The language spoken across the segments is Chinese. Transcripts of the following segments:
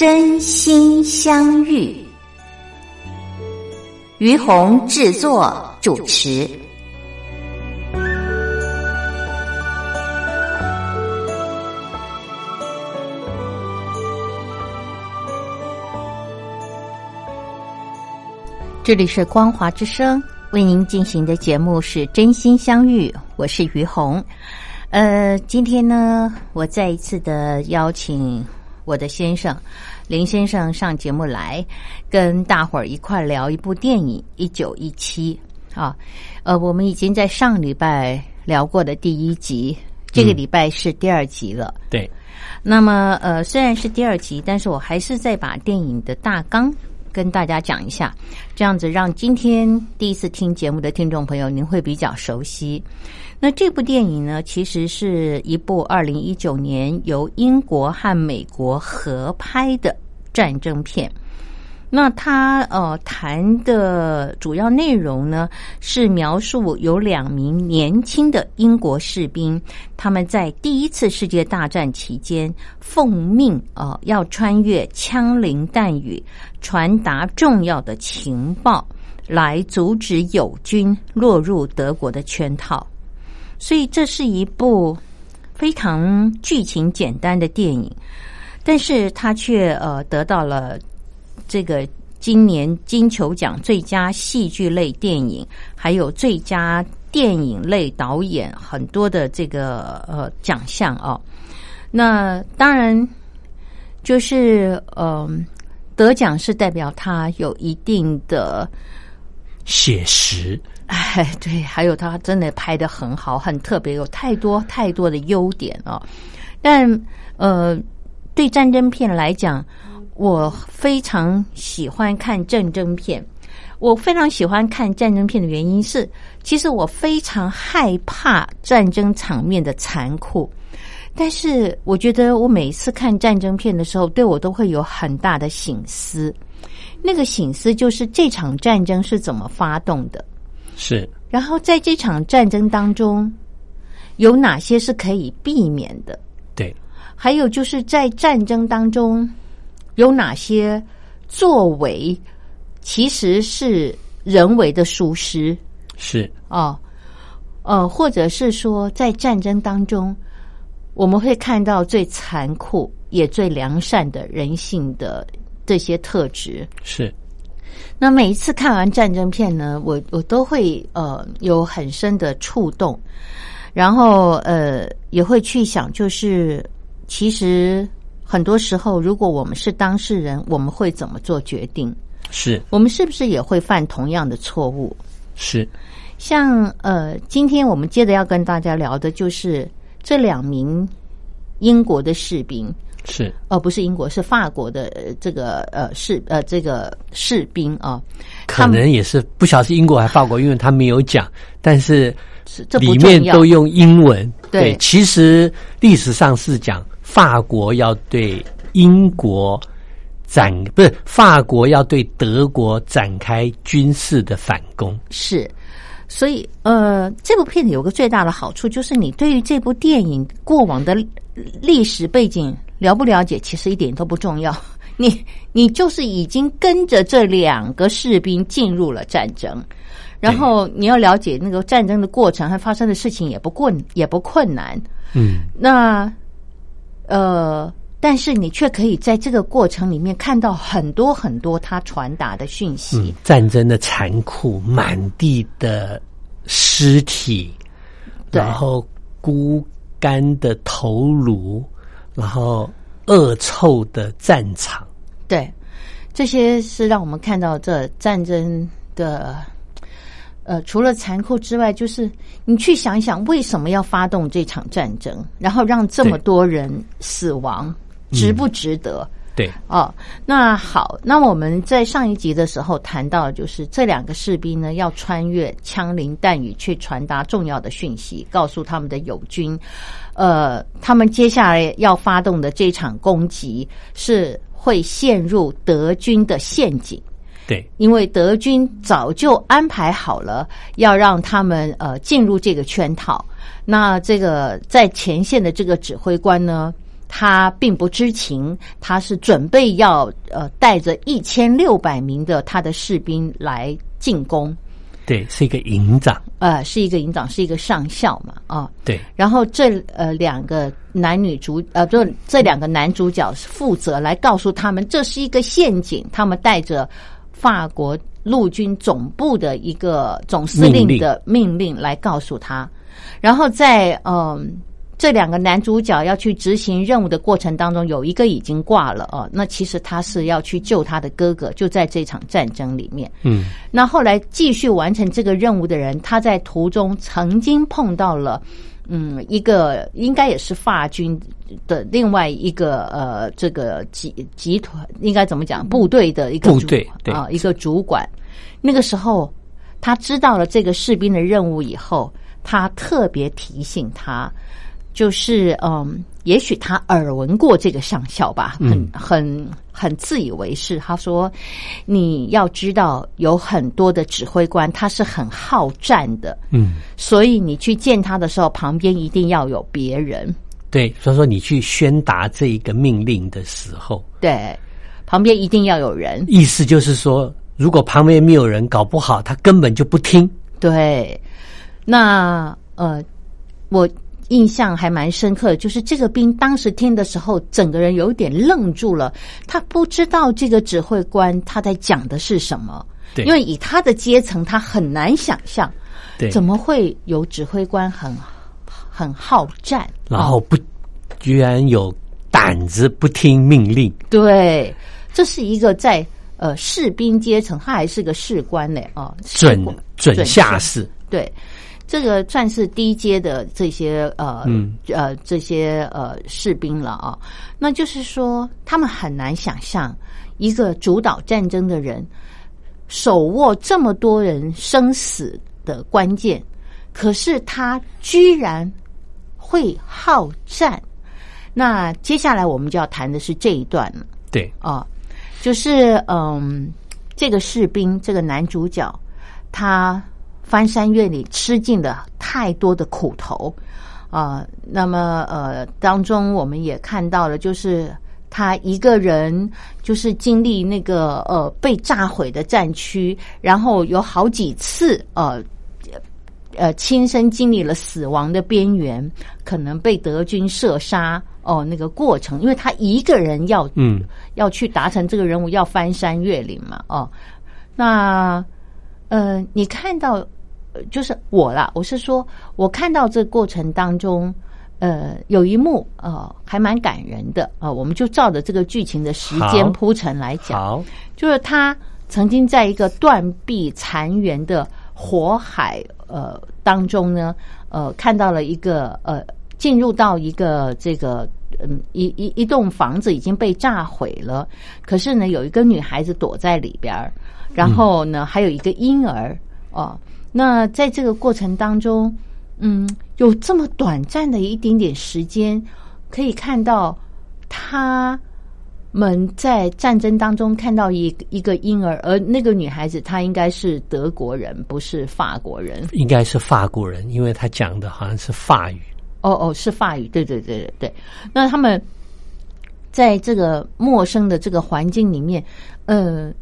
真心相遇，于红制作主持。这里是光华之声为您进行的节目是真心相遇，我是于红。呃，今天呢，我再一次的邀请我的先生。林先生上节目来，跟大伙儿一块聊一部电影《一九一七》啊。呃，我们已经在上礼拜聊过的第一集，这个礼拜是第二集了。对。那么，呃，虽然是第二集，但是我还是再把电影的大纲跟大家讲一下，这样子让今天第一次听节目的听众朋友您会比较熟悉。那这部电影呢，其实是一部二零一九年由英国和美国合拍的战争片。那他呃谈的主要内容呢，是描述有两名年轻的英国士兵，他们在第一次世界大战期间奉命呃要穿越枪林弹雨，传达重要的情报，来阻止友军落入德国的圈套。所以这是一部非常剧情简单的电影，但是他却呃得到了这个今年金球奖最佳戏剧类电影，还有最佳电影类导演很多的这个呃奖项啊。那当然就是呃得奖是代表他有一定的写实。哎，对，还有他真的拍的很好，很特别，有太多太多的优点哦。但呃，对战争片来讲，我非常喜欢看战争片。我非常喜欢看战争片的原因是，其实我非常害怕战争场面的残酷。但是我觉得，我每一次看战争片的时候，对我都会有很大的醒思。那个醒思就是这场战争是怎么发动的。是，然后在这场战争当中，有哪些是可以避免的？对，还有就是在战争当中有哪些作为其实是人为的疏失？是哦，呃，或者是说在战争当中，我们会看到最残酷也最良善的人性的这些特质。是。那每一次看完战争片呢，我我都会呃有很深的触动，然后呃也会去想，就是其实很多时候，如果我们是当事人，我们会怎么做决定？是我们是不是也会犯同样的错误？是像呃，今天我们接着要跟大家聊的就是这两名英国的士兵。是，哦，不是英国，是法国的这个呃士呃这个士兵啊，可能也是不晓得是英国还是法国，因为他没有讲，但是这里面都用英文。对，其实历史上是讲法国要对英国展，不是法国要对德国展开军事的反攻。是，所以呃，这部片子有个最大的好处，就是你对于这部电影过往的历史背景。了不了解其实一点都不重要，你你就是已经跟着这两个士兵进入了战争，然后你要了解那个战争的过程和发生的事情也不困也不困难，嗯，那呃，但是你却可以在这个过程里面看到很多很多他传达的讯息，战争的残酷，满地的尸体，然后枯干的头颅。然后，恶臭的战场，对，这些是让我们看到这战争个。呃，除了残酷之外，就是你去想一想，为什么要发动这场战争，然后让这么多人死亡，值不值得？对，哦，那好，那我们在上一集的时候谈到，就是这两个士兵呢，要穿越枪林弹雨去传达重要的讯息，告诉他们的友军，呃，他们接下来要发动的这场攻击是会陷入德军的陷阱。对，因为德军早就安排好了，要让他们呃进入这个圈套。那这个在前线的这个指挥官呢，他并不知情，他是准备要呃带着一千六百名的他的士兵来进攻。对，是一个营长，呃，是一个营长，是一个上校嘛，啊，对。然后这呃两个男女主呃，就这两个男主角负责来告诉他们，这是一个陷阱，他们带着。法国陆军总部的一个总司令的命令来告诉他，然后在嗯这两个男主角要去执行任务的过程当中，有一个已经挂了哦，那其实他是要去救他的哥哥，就在这场战争里面。嗯，那后来继续完成这个任务的人，他在途中曾经碰到了。嗯，一个应该也是法军的另外一个呃，这个集集团应该怎么讲？部队的一个部队啊，一个主管。那个时候他知道了这个士兵的任务以后，他特别提醒他。就是嗯，也许他耳闻过这个上校吧，很很很自以为是。他说：“你要知道，有很多的指挥官他是很好战的，嗯，所以你去见他的时候，旁边一定要有别人。对，所以说你去宣达这一个命令的时候，对，旁边一定要有人。意思就是说，如果旁边没有人，搞不好他根本就不听。对，那呃，我。印象还蛮深刻的，就是这个兵当时听的时候，整个人有点愣住了。他不知道这个指挥官他在讲的是什么，对，因为以他的阶层，他很难想象，对，怎么会有指挥官很很好战，然后不居然有胆子不听命令？对，这是一个在呃士兵阶层，他还是个士官呢，哦，准准下士，对。这个算是低阶的这些呃呃这些呃士兵了啊，那就是说他们很难想象一个主导战争的人手握这么多人生死的关键，可是他居然会好战。那接下来我们就要谈的是这一段了。对啊，就是嗯，这个士兵这个男主角他。翻山越岭，吃尽了太多的苦头。啊！那么，呃，当中我们也看到了，就是他一个人，就是经历那个呃被炸毁的战区，然后有好几次呃呃亲身经历了死亡的边缘，可能被德军射杀哦，那个过程，因为他一个人要嗯。要去达成这个任务，要翻山越岭嘛哦，那呃，你看到。就是我啦，我是说，我看到这过程当中，呃，有一幕呃，还蛮感人的啊。我们就照着这个剧情的时间铺陈来讲，就是他曾经在一个断壁残垣的火海呃当中呢，呃，看到了一个呃，进入到一个这个嗯一一一栋房子已经被炸毁了，可是呢，有一个女孩子躲在里边儿，然后呢，还有一个婴儿哦。那在这个过程当中，嗯，有这么短暂的一点点时间，可以看到他们在战争当中看到一一个婴儿，而那个女孩子她应该是德国人，不是法国人，应该是法国人，因为她讲的好像是法语。哦哦，是法语，对对对对对。那他们在这个陌生的这个环境里面，呃。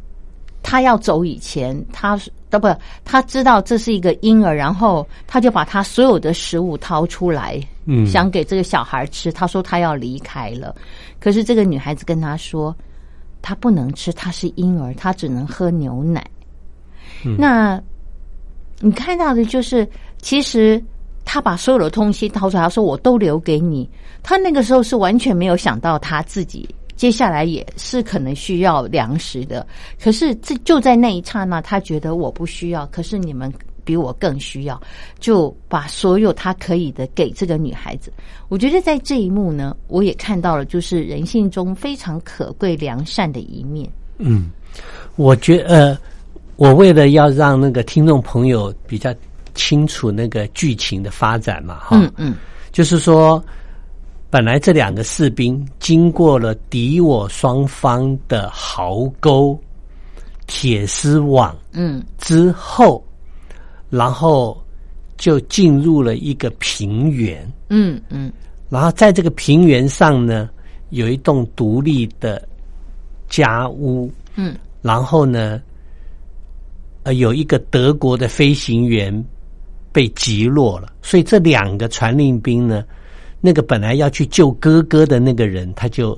他要走以前，他是不，他知道这是一个婴儿，然后他就把他所有的食物掏出来，嗯，想给这个小孩吃。他说他要离开了，可是这个女孩子跟他说，他不能吃，他是婴儿，他只能喝牛奶。那你看到的就是，其实他把所有的东西掏出来，他说我都留给你。他那个时候是完全没有想到他自己。接下来也是可能需要粮食的。可是这就在那一刹那，他觉得我不需要，可是你们比我更需要，就把所有他可以的给这个女孩子。我觉得在这一幕呢，我也看到了，就是人性中非常可贵良善的一面。嗯，我觉呃，我为了要让那个听众朋友比较清楚那个剧情的发展嘛，哈，嗯嗯，就是说，本来这两个士兵经过了敌我双方的壕沟、铁丝网，嗯。之后，然后就进入了一个平原，嗯嗯。然后在这个平原上呢，有一栋独立的家屋，嗯。然后呢，呃，有一个德国的飞行员被击落了，所以这两个传令兵呢，那个本来要去救哥哥的那个人，他就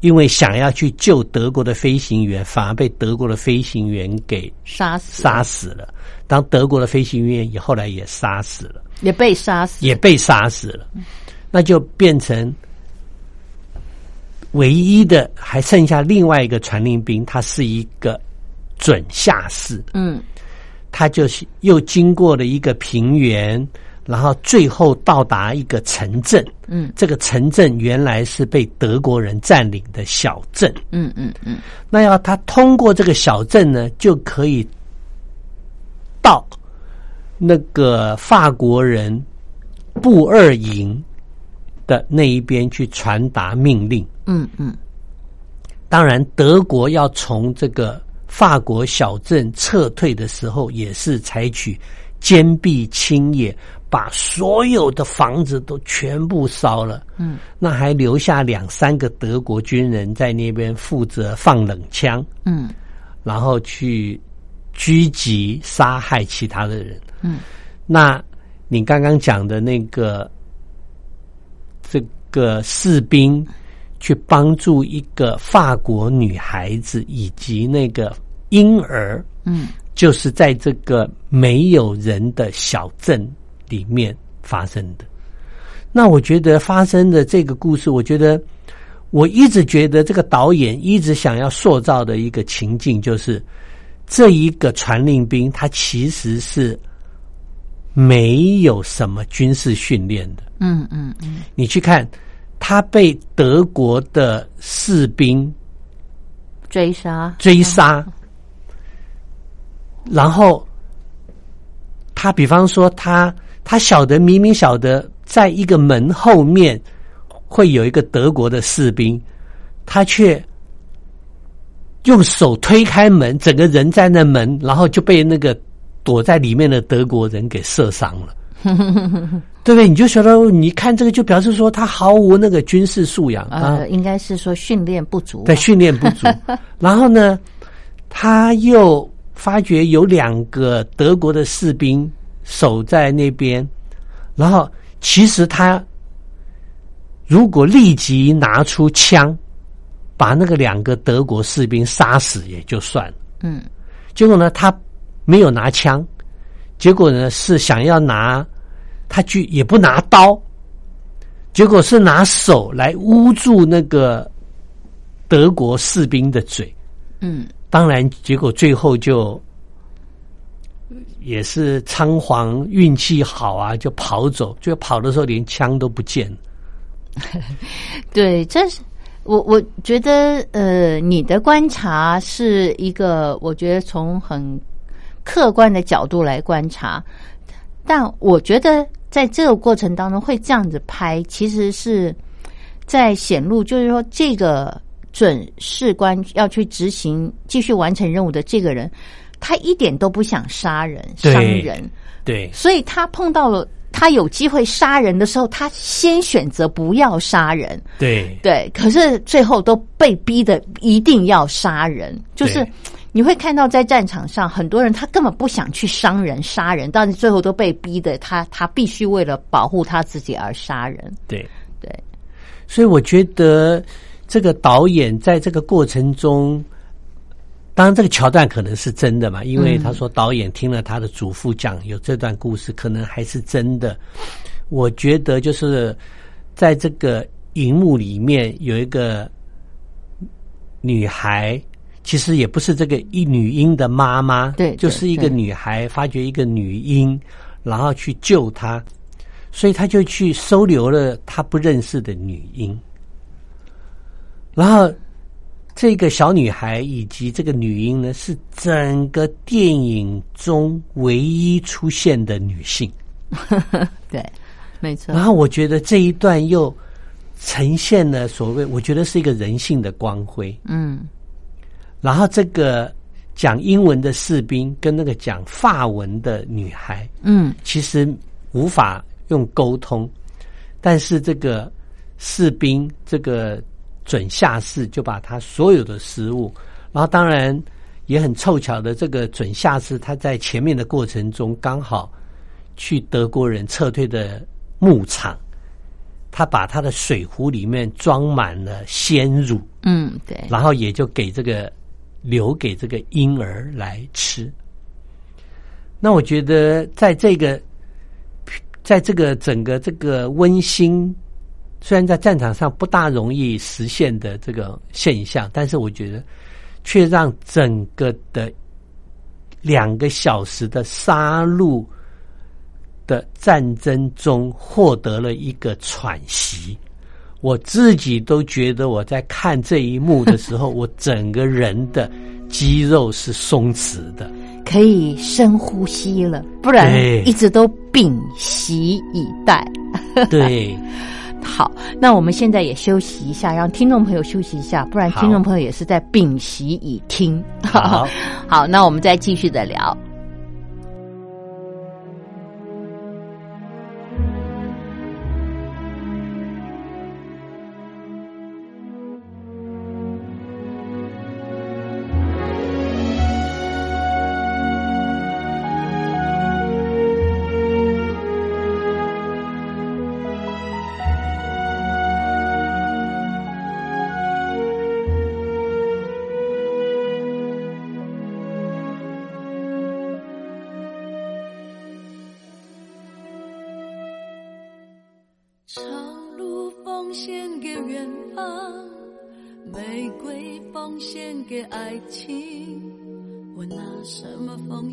因为想要去救德国的飞行员，反而被德国的飞行员给杀死杀死了。当德国的飞行员也后来也杀死了，也被杀死，也被杀死了，那就变成唯一的还剩下另外一个传令兵，他是一个准下士，嗯。他就是又经过了一个平原，然后最后到达一个城镇。嗯这个城镇原来是被德国人占领的小镇，嗯嗯嗯那要他通过这个小镇呢，就可以到那个法国人布二营的那一边去传达命令。嗯嗯当然，德国要从这个法国小镇撤退的时候，也是采取坚壁清野，把所有的房子都全部烧了。嗯，那还留下两三个德国军人在那边负责放冷枪，嗯。然后去狙击杀害其他的人。嗯，那你刚刚讲的那个这个士兵去帮助一个法国女孩子以及那个婴儿，嗯。就是在这个没有人的小镇里面发生的。那我觉得发生的这个故事，我觉得我一直觉得这个导演一直想要塑造的一个情境，就是这一个传令兵他其实是没有什么军事训练的。嗯嗯嗯你去看，他被德国的士兵追杀，追杀，然后他比方说他他晓得明明晓得在一个门后面会有一个德国的士兵，他却用手推开门，整个人在那门，然后就被那个躲在里面的德国人给射伤了。对不对？你就觉得你看这个，就表示说他毫无那个军事素养啊。呃，应该是说训练不足吧，对，训练不足。然后呢，他又发觉有两个德国的士兵守在那边，然后其实他如果立即拿出枪，把那个两个德国士兵杀死也就算了。嗯结果呢，他没有拿枪，结果呢是想要拿，他去也不拿刀，结果是拿手来捂住那个德国士兵的嘴。嗯当然，结果最后就也是仓皇，运气好啊，就跑走。就跑的时候连枪都不见。对，这是我我觉得呃，你的观察是一个，我觉得从很客观的角度来观察，但我觉得在这个过程当中会这样子拍，其实是在显露，就是说这个准士官要去执行、继续完成任务的这个人，他一点都不想杀人、伤人，对所以他碰到了。他有机会杀人的时候，他先选择不要杀人。对对，可是最后都被逼的一定要杀人，就是你会看到在战场上很多人他根本不想去伤人、杀人，但是最后都被逼的，他他必须为了保护他自己而杀人。对。对，所以我觉得这个导演在这个过程中，当然这个桥段可能是真的嘛，因为他说导演听了他的祖父讲有这段故事，可能还是真的。我觉得就是在这个荧幕里面有一个女孩其实也不是这个一女婴的妈妈，对对就是一个女孩发觉一个女婴，然后去救她，所以他就去收留了他不认识的女婴，然后这个小女孩以及这个女婴呢，是整个电影中唯一出现的女性。对，没错然，后我觉得这一段又呈现了所谓，我觉得是一个人性的光辉。嗯然后这个讲英文的士兵跟那个讲法文的女孩，嗯其实无法用沟通，但是这个士兵这个准下士就把他所有的食物，然后当然也很凑巧的，这个准下士他在前面的过程中刚好去德国人撤退的牧场，他把他的水壶里面装满了鲜乳，嗯，对，然后也就给这个留给这个婴儿来吃。那我觉得在这个在这个整个这个温馨，虽然在战场上不大容易实现的这个现象，但是我觉得却让整个的两个小时的杀戮的战争中获得了一个喘息。我自己都觉得我在看这一幕的时候，我整个人的肌肉是松弛的。可以深呼吸了，不然一直都屏息以待。对，好，那我们现在也休息一下，让听众朋友休息一下，不然听众朋友也是在屏息以听。好，好，那我们再继续的聊。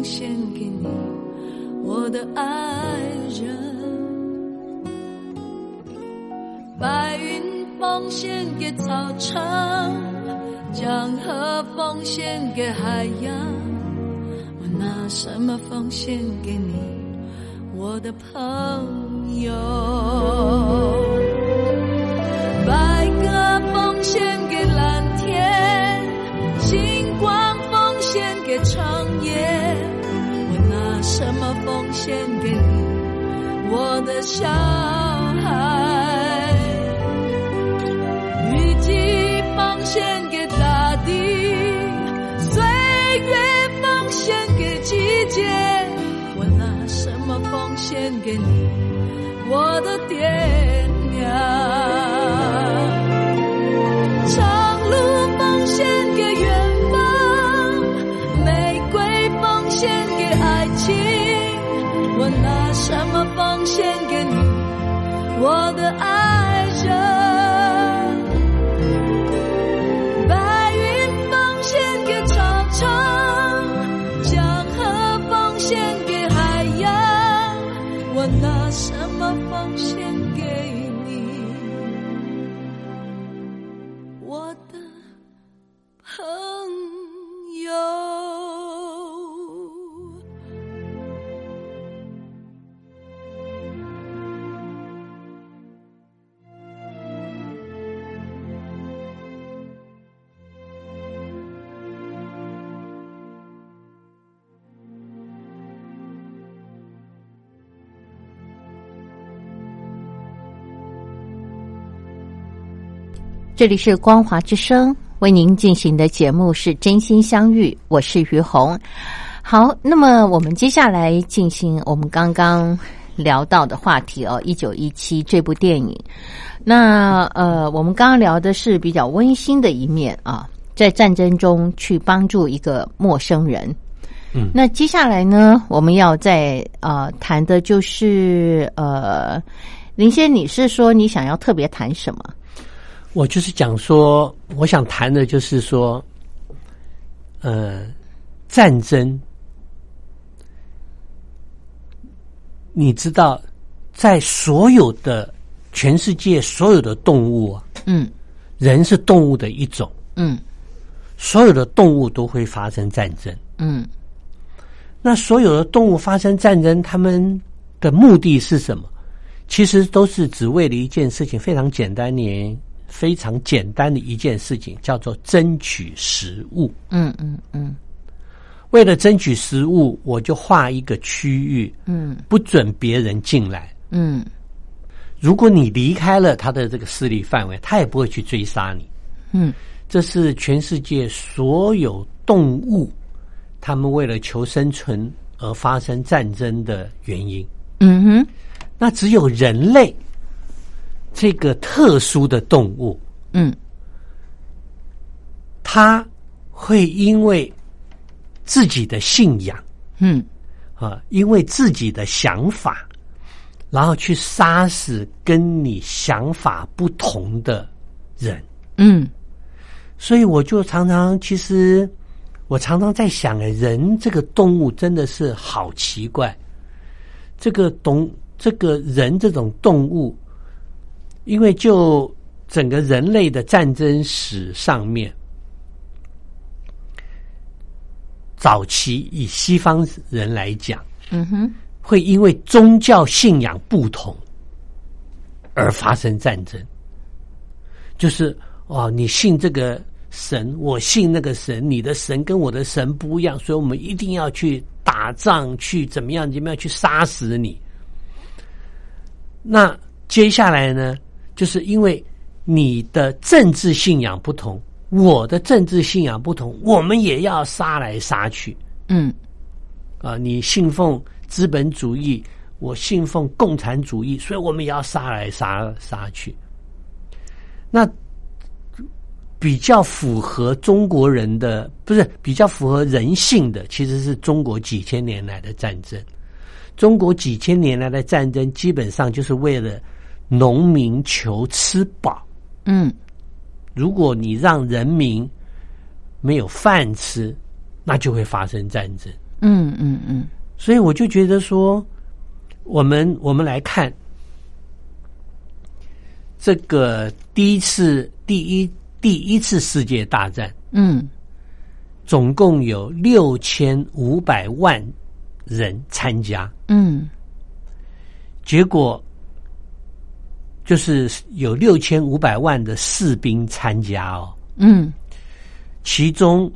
奉献给你，我的爱人？白云奉献给草场，江河奉献给海洋。我拿什么奉献给你，我的朋友？白鸽奉献给蓝天，星光奉献给长小孩？雨季奉献给大地，岁月奉献给季节，我拿什么奉献给你，我的爹我的爱人？白云奉献给草场，江河奉献给海洋，我拿什么奉献给你，我这里是光华之声为您进行的节目是真心相遇，我是于红。好，那么我们接下来进行我们刚刚聊到的话题哦，《一九一七》这部电影。那呃，我们刚刚聊的是比较温馨的一面啊，在战争中去帮助一个陌生人。嗯那接下来呢，我们要再呃谈的就是呃，林先，你是说你想要特别谈什么？我就是讲说，我想谈的就是说，呃，战争，你知道，在所有的全世界所有的动物啊，嗯人是动物的一种，嗯所有的动物都会发生战争。嗯那所有的动物发生战争，他们的目的是什么？其实都是只为了一件事情，非常简单的、非常简单的一件事情，叫做争取食物。嗯嗯嗯为了争取食物，我就划一个区域，嗯不准别人进来。嗯如果你离开了他的这个势力范围，他也不会去追杀你。嗯这是全世界所有动物，他们为了求生存而发生战争的原因。嗯哼那只有人类这个特殊的动物，嗯它会因为自己的信仰嗯啊，因为自己的想法，然后去杀死跟你想法不同的人。嗯所以我就常常，其实我常常在想，哎，人这个动物真的是好奇怪。这个动，这个人这种动物，因为就整个人类的战争史上面，早期以西方人来讲，嗯哼会因为宗教信仰不同而发生战争，就是哦，你信这个神，我信那个神，你的神跟我的神不一样，所以我们一定要去打仗，去怎么样怎么样去杀死你。那接下来呢，就是因为你的政治信仰不同，我的政治信仰不同，我们也要杀来杀去。嗯啊，你信奉资本主义，我信奉共产主义，所以我们也要杀来杀杀去。那比较符合中国人的，不是比较符合人性的，其实是中国几千年来的战争。中国几千年来的战争，基本上就是为了农民求吃饱。嗯。如果你让人民没有饭吃，那就会发生战争。嗯嗯嗯。所以我就觉得说，我们我们来看这个第一次第一第一次世界大战，嗯。总共有六千五百万人参加，嗯。结果就是有六千五百万的士兵参加哦，嗯其中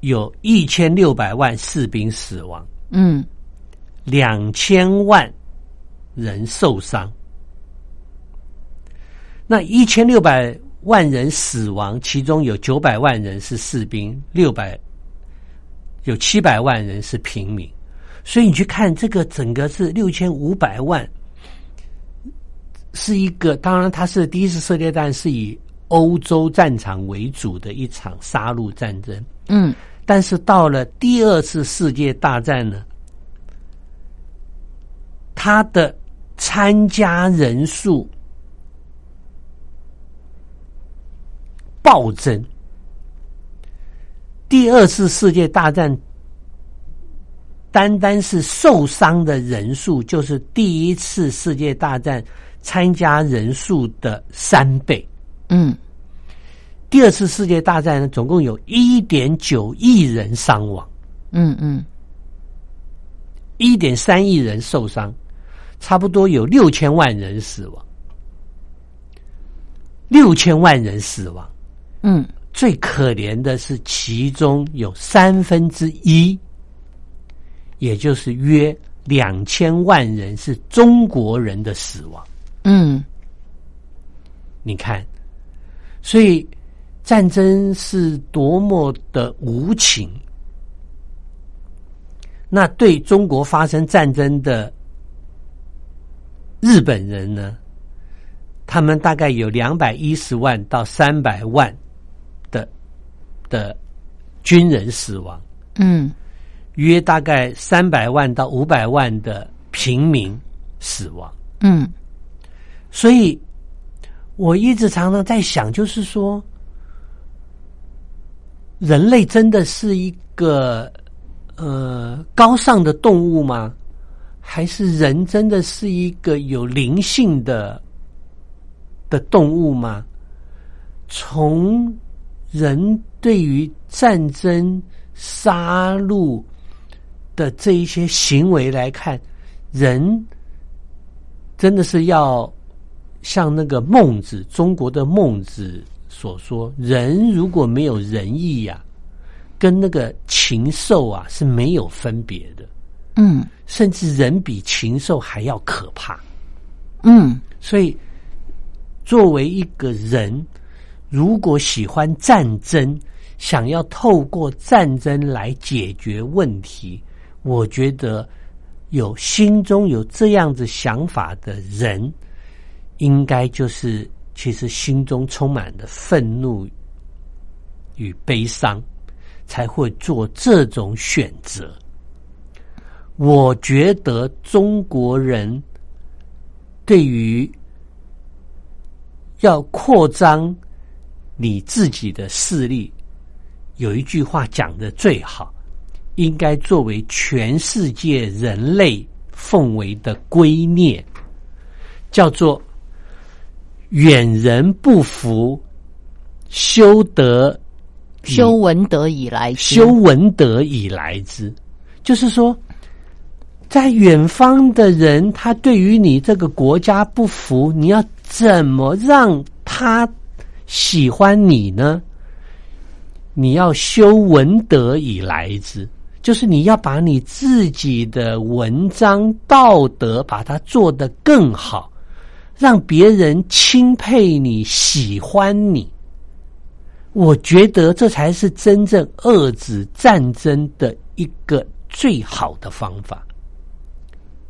有一千六百万士兵死亡，嗯两千万人受伤。那一千六百万人死亡，其中有九百万人是士兵，六百有七百万人是平民。所以你去看这个整个是六千五百万，是一个当然它是第一次世界大战是以欧洲战场为主的一场杀戮战争，嗯但是到了第二次世界大战呢，它的参加人数暴增。第二次世界大战，单单是受伤的人数，就是第一次世界大战参加人数的三倍。嗯第二次世界大战呢，总共有一点九亿人伤亡。嗯嗯一点三亿人受伤，差不多有六千万人死亡，六千万人死亡。嗯最可怜的是，其中有三分之一，也就是约两千万人是中国人的死亡。嗯你看，所以战争是多么的无情。那对中国发生战争的日本人呢？他们大概有两百一十万到三百万的的军人死亡，嗯约大概三百万到五百万的平民死亡。嗯所以我一直常常在想，就是说，人类真的是一个呃高尚的动物吗？还是人真的是一个有灵性的的动物吗？从人对于战争、杀戮的这一些行为来看，人真的是要像那个孟子，中国的孟子所说，人如果没有仁义呀、跟那个禽兽啊是没有分别的，嗯。甚至人比禽兽还要可怕。嗯。所以，作为一个人，如果喜欢战争，想要透过战争来解决问题，我觉得有心中有这样子想法的人，应该就是其实心中充满了愤怒与悲伤，才会做这种选择。我觉得中国人对于要扩张你自己的势力，有一句话讲的最好，应该作为全世界人类奉为的圭臬，叫做“远人不服，修德修文德以来之。修文德以来之”，就是说，在远方的人，他对于你这个国家不服，你要怎么让他喜欢你呢？你要修文德以来之，就是你要把你自己的文章道德把它做得更好，让别人钦佩你、喜欢你。我觉得这才是真正遏制战争的一个最好的方法。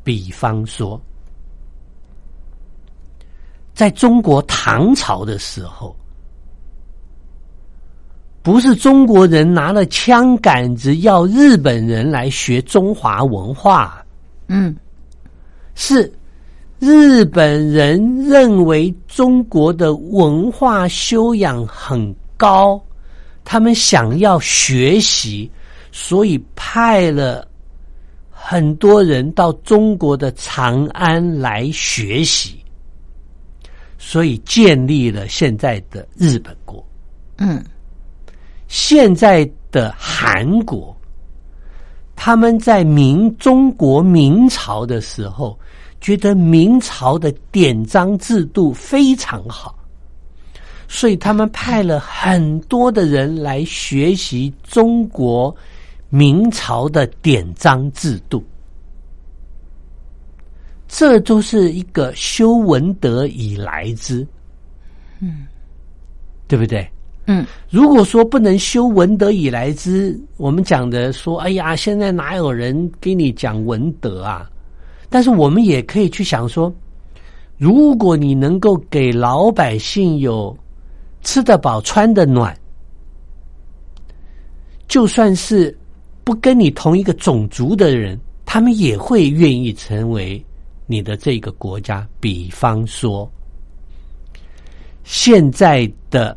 比方说，在中国唐朝的时候，不是中国人拿了枪杆子要日本人来学中华文化，嗯。是日本人认为中国的文化修养很高，他们想要学习，所以派了很多人到中国的长安来学习，所以建立了现在的日本国。嗯现在的韩国，他们在明中国明朝的时候，觉得明朝的典章制度非常好，所以他们派了很多的人来学习中国明朝的典章制度。这都是一个修文德以来之，嗯，对不对？嗯，如果说不能修文德以来之，我们讲的说，哎呀，现在哪有人给你讲文德啊？但是我们也可以去想说，如果你能够给老百姓有吃得饱、穿得暖，就算是不跟你同一个种族的人，他们也会愿意成为。你的这个国家，比方说，现在的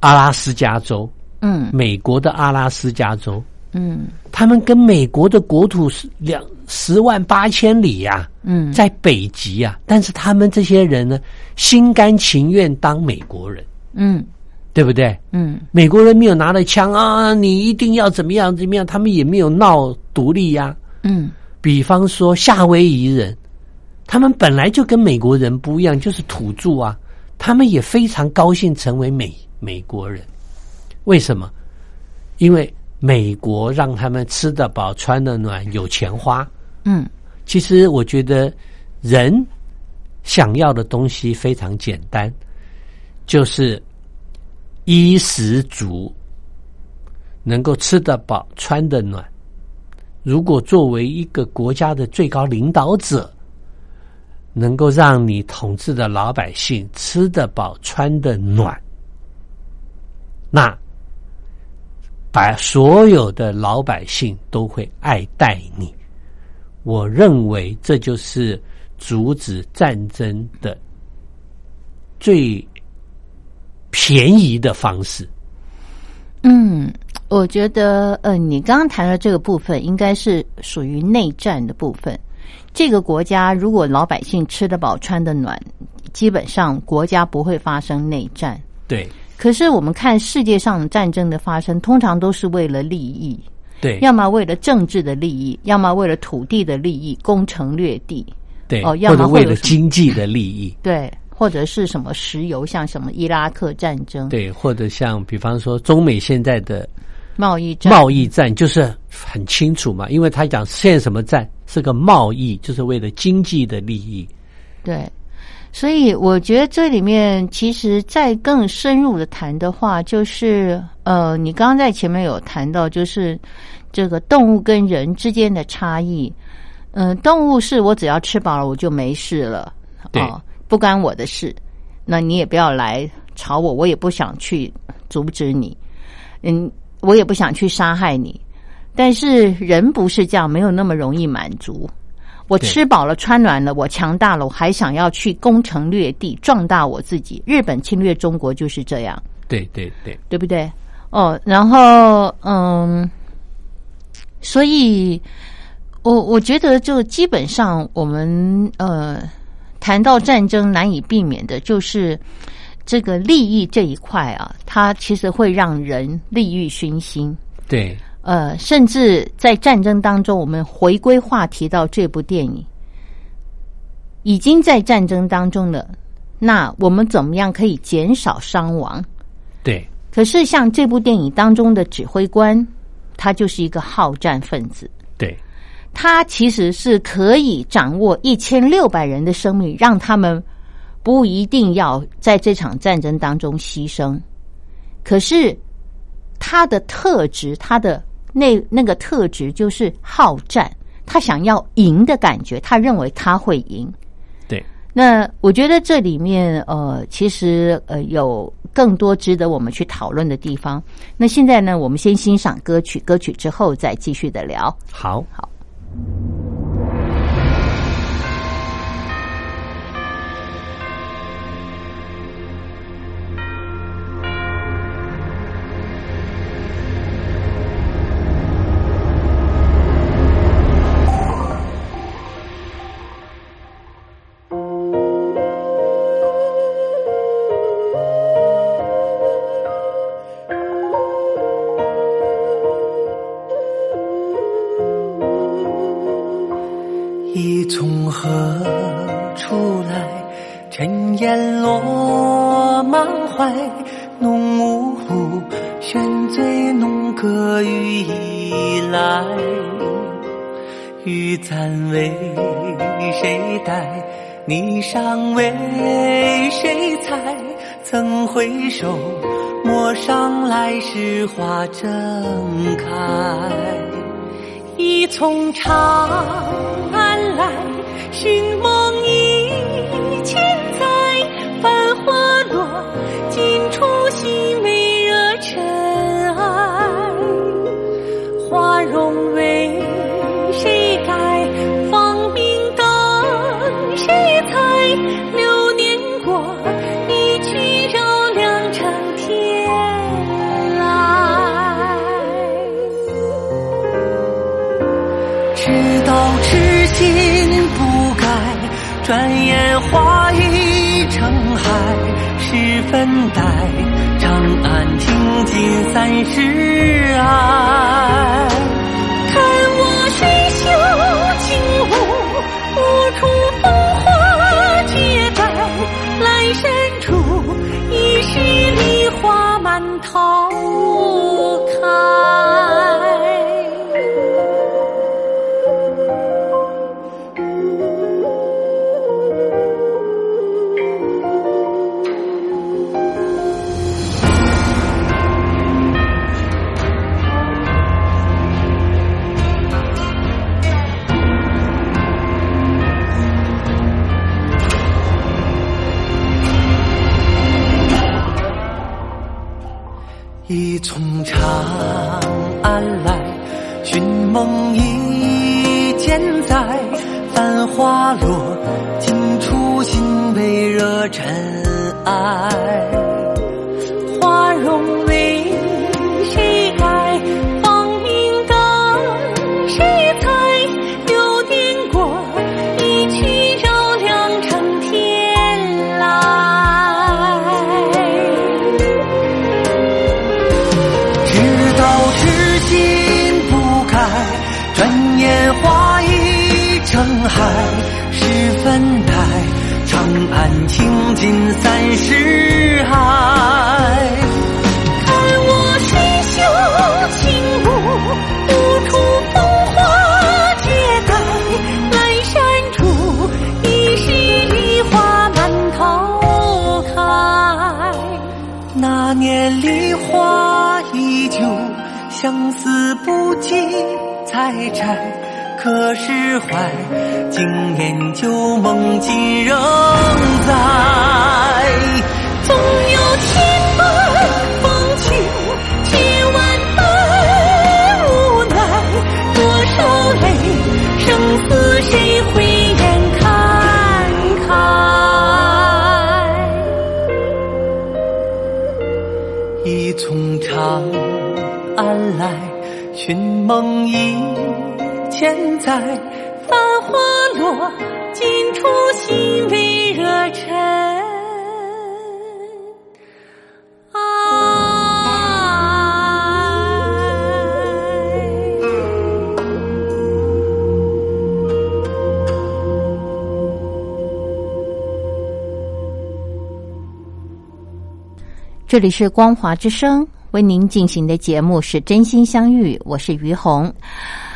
阿拉斯加州，嗯。美国的阿拉斯加州，嗯。他们跟美国的国土是两十万八千里呀、嗯，在北极呀、但是他们这些人呢，心甘情愿当美国人，嗯。对不对？嗯。美国人没有拿着枪啊，你一定要怎么样怎么样，他们也没有闹独立呀、嗯。比方说夏威夷人，他们本来就跟美国人不一样，就是土著啊，他们也非常高兴成为美美国人。为什么？因为美国让他们吃得饱、穿得暖、有钱花。嗯其实我觉得人想要的东西非常简单，就是衣食足，能够吃得饱、穿得暖。如果作为一个国家的最高领导者，能够让你统治的老百姓吃得饱、穿得暖，那把所有的老百姓都会爱戴你。我认为这就是阻止战争的最便宜的方式。嗯，我觉得呃，你刚刚谈的这个部分应该是属于内战的部分。这个国家如果老百姓吃得饱、穿得暖，基本上国家不会发生内战。对可是我们看世界上战争的发生，通常都是为了利益，对。要么为了政治的利益，要么为了土地的利益，攻城略地，对，哦要或者为了经济的利益，对，或者是什么石油，像什么伊拉克战争、对，或者像比方说中美现在的贸易战、贸易战，就是很清楚嘛，因为他讲现在什么战是个贸易，就是为了经济的利益。对，所以我觉得这里面其实再更深入的谈的话，就是呃，你刚刚在前面有谈到，就是这个动物跟人之间的差异。嗯、动物是我只要吃饱了我就没事了，对哦，不干我的事，那你也不要来吵我，我也不想去阻止你，嗯，我也不想去杀害你。但是人不是这样，没有那么容易满足。我吃饱了，穿暖了，我强大了，我还想要去攻城略地，壮大我自己。日本侵略中国就是这样，对对对对不对？哦，然后嗯，所以我我觉得就基本上我们呃谈到战争难以避免的就是这个利益这一块啊，它其实会让人利欲熏心。对呃，甚至在战争当中，我们回归话题到这部电影，已经在战争当中了，那我们怎么样可以减少伤亡？对可是像这部电影当中的指挥官，他就是一个好战分子，对他其实是可以掌握一千六百人的生命，让他们不一定要在这场战争当中牺牲。可是他的特质，他的那那个特质就是好战，他想要赢的感觉，他认为他会赢。对那我觉得这里面呃，其实呃有更多值得我们去讨论的地方。那现在呢，我们先欣赏歌曲，歌曲之后再继续的聊。好好。长转眼花已成海。十分呆，长安听尽三世爱。lugar. 长安听尽三世爱。看我水袖轻舞，无处风华绝代。阑珊处，一世梨花满头开。那年梨花依旧，相思不及采摘。可释怀，今夜旧梦今仍在。纵有千般风情，千万般无奈。多少泪，生死谁会眼看开？一从长安来，寻梦一千载，这里是光华之声为您进行的节目是真心相遇，我是于红。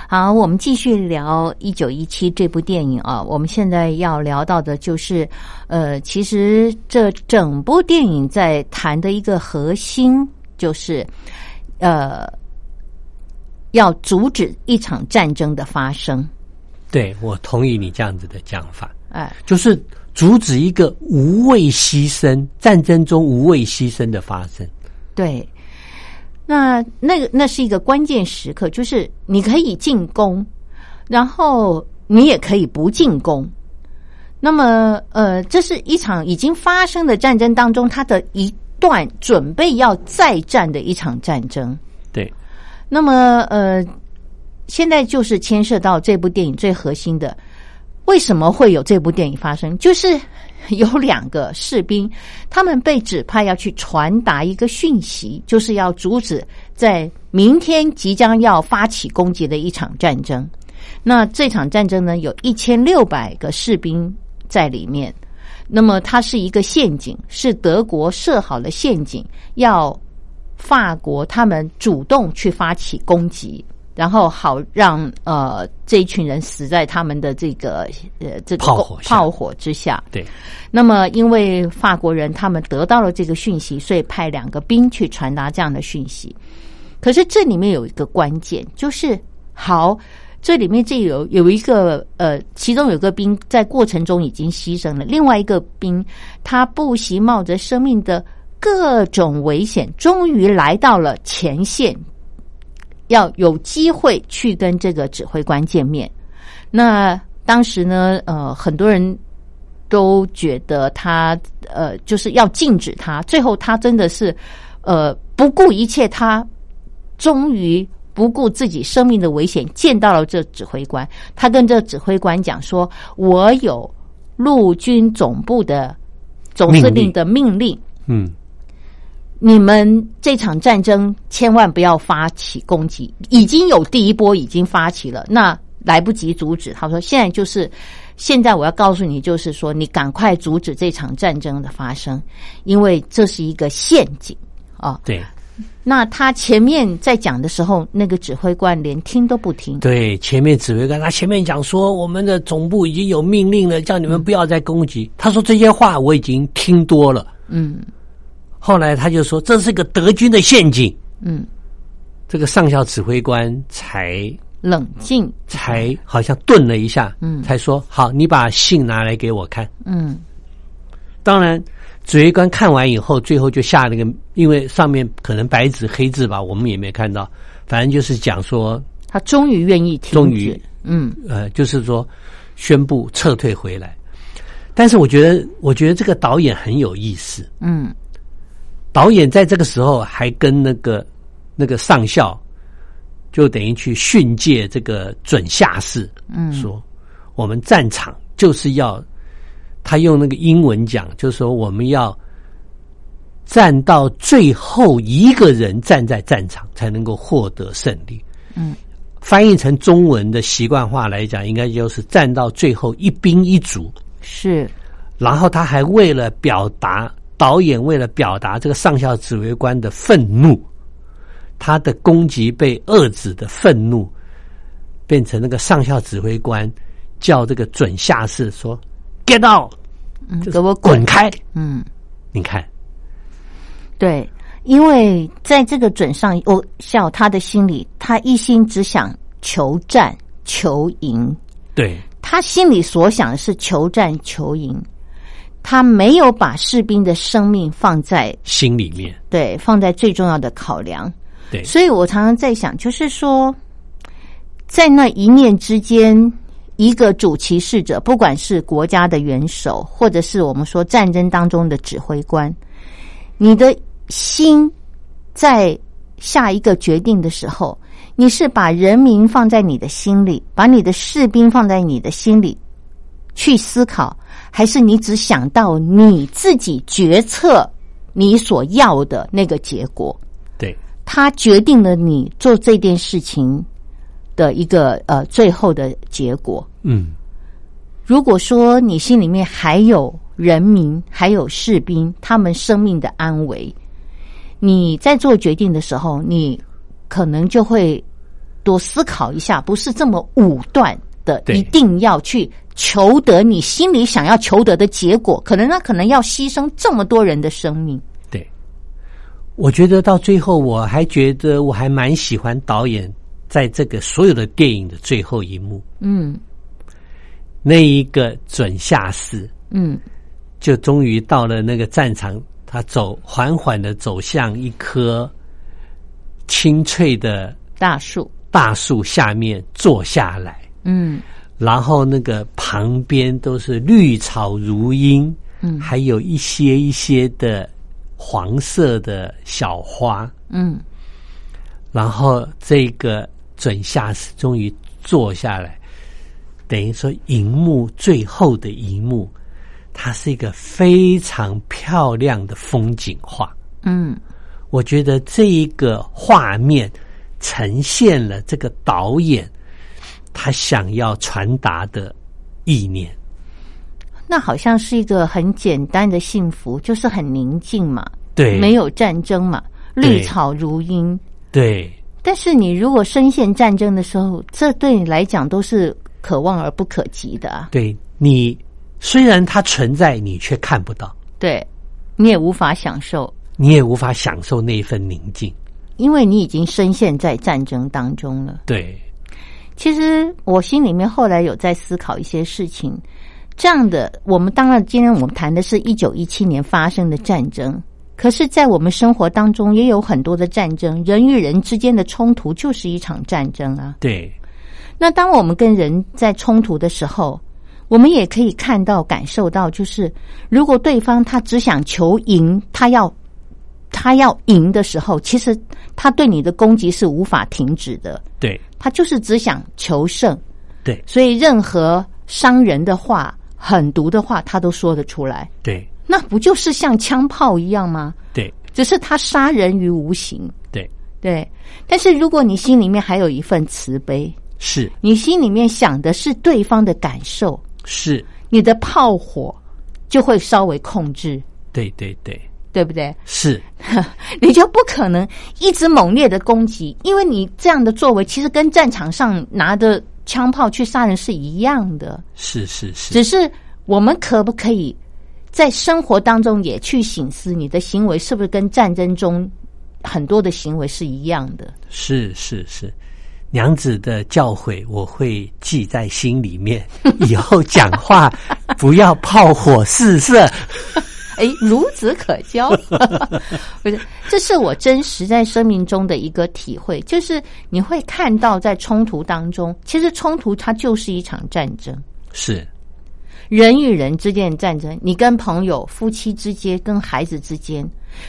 好，我们继续聊《一九一七》这部电影啊。我们现在要聊到的就是，呃，其实这整部电影在谈的一个核心就是，呃，要阻止一场战争的发生。对我同意你这样子的讲法，哎，就是阻止一个无谓牺牲战争中无谓牺牲的发生。对，那那个那是一个关键时刻，就是你可以进攻，然后你也可以不进攻。那么，呃，这是一场已经发生的战争当中，它的一段准备要再战的一场战争。对，那么，呃，现在就是牵涉到这部电影最核心的，为什么会有这部电影发生？就是有两个士兵，他们被指派要去传达一个讯息，就是要阻止在明天即将要发起攻击的一场战争。那这场战争呢，有一千六百个士兵在里面。那么它是一个陷阱，是德国设好的陷阱，要法国他们主动去发起攻击，然后好让呃这一群人死在他们的这个呃这个炮火炮火之下。对，那么，因为法国人他们得到了这个讯息，所以派两个兵去传达这样的讯息。可是这里面有一个关键，就是好，这里面这有有一个呃，其中有个兵在过程中已经牺牲了，另外一个兵他不惜冒着生命的各种危险，终于来到了前线，要有机会去跟这个指挥官见面。那当时呢，呃，很多人都觉得他呃就是要禁止他，最后他真的是呃不顾一切，他终于不顾自己生命的危险，见到了这指挥官。他跟这指挥官讲说：“我有陆军总部的总司令的命令，嗯，你们这场战争千万不要发起攻击，已经有第一波已经发起了，那来不及阻止。他说现在就是现在我要告诉你，就是说你赶快阻止这场战争的发生，因为这是一个陷阱啊。对那他前面在讲的时候，那个指挥官连听都不听，对，前面指挥官他前面讲说，我们的总部已经有命令了，叫你们不要再攻击。他说这些话我已经听多了。嗯后来他就说这是个德军的陷阱，嗯，这个上校指挥官才冷静，才好像顿了一下，嗯才说好，你把信拿来给我看。嗯。当然，指挥官看完以后，最后就下了个，因为上面可能白纸黑字吧，我们也没看到，反正就是讲说，他终于愿意停止，终于嗯。呃，就是说宣布撤退回来。但是我觉得，我觉得这个导演很有意思。嗯导演在这个时候还跟那个那个上校，就等于去训诫这个准下士，嗯，说我们战场就是要，他用那个英文讲，就是说我们要站到最后一个人站在战场才能够获得胜利。嗯，翻译成中文的习惯话来讲，应该就是站到最后一兵一卒。是然后他还为了表达导演为了表达这个上校指挥官的愤怒，他的攻击被遏制的愤怒，变成那个上校指挥官叫这个准下士说 “get out”，嗯，就给我滚开。嗯。你看，对，因为在这个准上，我笑他的心里，他一心只想求战求赢，对。他心里所想的是求战求赢，他没有把士兵的生命放在心里面，对放在最重要的考量。对所以我常常在想，就是说，在那一念之间，一个主骑士者，不管是国家的元首，或者是我们说战争当中的指挥官，你的心在下一个决定的时候，你是把人民放在你的心里，把你的士兵放在你的心里去思考，还是你只想到你自己决策你所要的那个结果？对它决定了你做这件事情的一个呃最后的结果。嗯，如果说你心里面还有人民，还有士兵他们生命的安危，你在做决定的时候，你可能就会多思考一下，不是这么武断的，一定要去求得你心里想要求得的结果。可能那可能要牺牲这么多人的生命。对。我觉得到最后，我还觉得我还蛮喜欢导演在这个所有的电影的最后一幕，嗯那一个准下士，嗯就终于到了那个战场，他走缓缓的走向一棵青翠的大树。大树下面坐下来，嗯。然后那个旁边都是绿草如茵，嗯。还有一些一些的黄色的小花，嗯。然后这个准下士终于坐下来，等于说荧幕最后的一幕，它是一个非常漂亮的风景画。嗯。我觉得这一个画面呈现了这个导演他想要传达的意念。那好像是一个很简单的幸福，就是很宁静嘛，对，没有战争嘛，绿草如茵。对，但是你如果深陷战争的时候，这对你来讲都是可望而不可及的啊。对你虽然它存在，你却看不到，对你也无法享受，你也无法享受那一份宁静。因为你已经深陷在战争当中了。对，其实我心里面后来有在思考一些事情。这样的，我们当然今天我们谈的是一九一七年发生的战争，可是，在我们生活当中也有很多的战争，人与人之间的冲突就是一场战争啊。对，那当我们跟人在冲突的时候，我们也可以看到、感受到，就是如果对方他只想求赢，他要他要赢的时候，其实他对你的攻击是无法停止的。对，他就是只想求胜。对，所以任何伤人的话。狠毒的话，他都说得出来。对，那不就是像枪炮一样吗？对，只是他杀人于无形。对，对。但是如果你心里面还有一份慈悲，是你心里面想的是对方的感受，是你的炮火就会稍微控制。对对对，对不对？是，你就不可能一直猛烈的攻击，因为你这样的作为其实跟战场上拿着。枪炮去杀人是一样的，是是是，只是我们可不可以在生活当中也去醒思，你的行为是不是跟战争中很多的行为是一样的？是是是，娘子的教诲我会记在心里面，以后讲话不要炮火四射。哎，孺子可教，不是？这是我真实在生命中的一个体会，就是你会看到，在冲突当中，其实冲突它就是一场战争，是人与人之间的战争。你跟朋友、夫妻之间、跟孩子之间，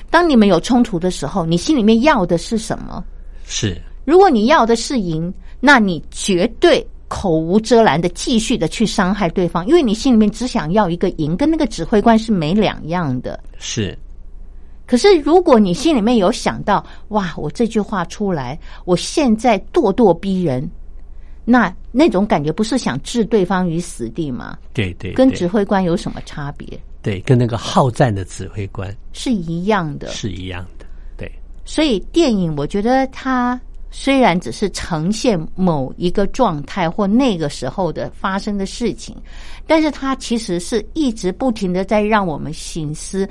当你们有冲突的时候，你心里面要的是什么？是，如果你要的是赢，那你绝对。口无遮拦的继续的去伤害对方，因为你心里面只想要一个赢，跟那个指挥官是没两样的。是，可是如果你心里面有想到，哇，我这句话出来，我现在咄咄逼人，那那种感觉不是想置对方于死地吗？对对，跟指挥官有什么差别？对，跟那个好战的指挥官是一样的，是一样的。对，所以电影我觉得它。虽然只是呈现某一个状态或那个时候的发生的事情，但是它其实是一直不停的在让我们醒思：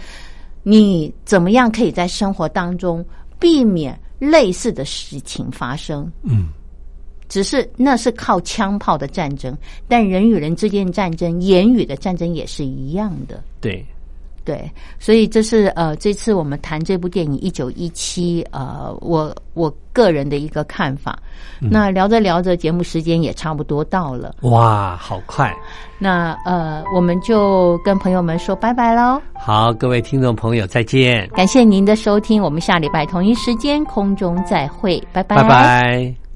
你怎么样可以在生活当中避免类似的事情发生？嗯，只是那是靠枪炮的战争，但人与人之间的战争、言语的战争也是一样的。对。对，所以这是呃，这次我们谈这部电影《一九一七》，呃，我我个人的一个看法。那聊着聊着，节目时间也差不多到了。哇，好快！那呃，我们就跟朋友们说拜拜喽。好，各位听众朋友，再见！感谢您的收听，我们下礼拜同一时间空中再会，拜拜，拜拜。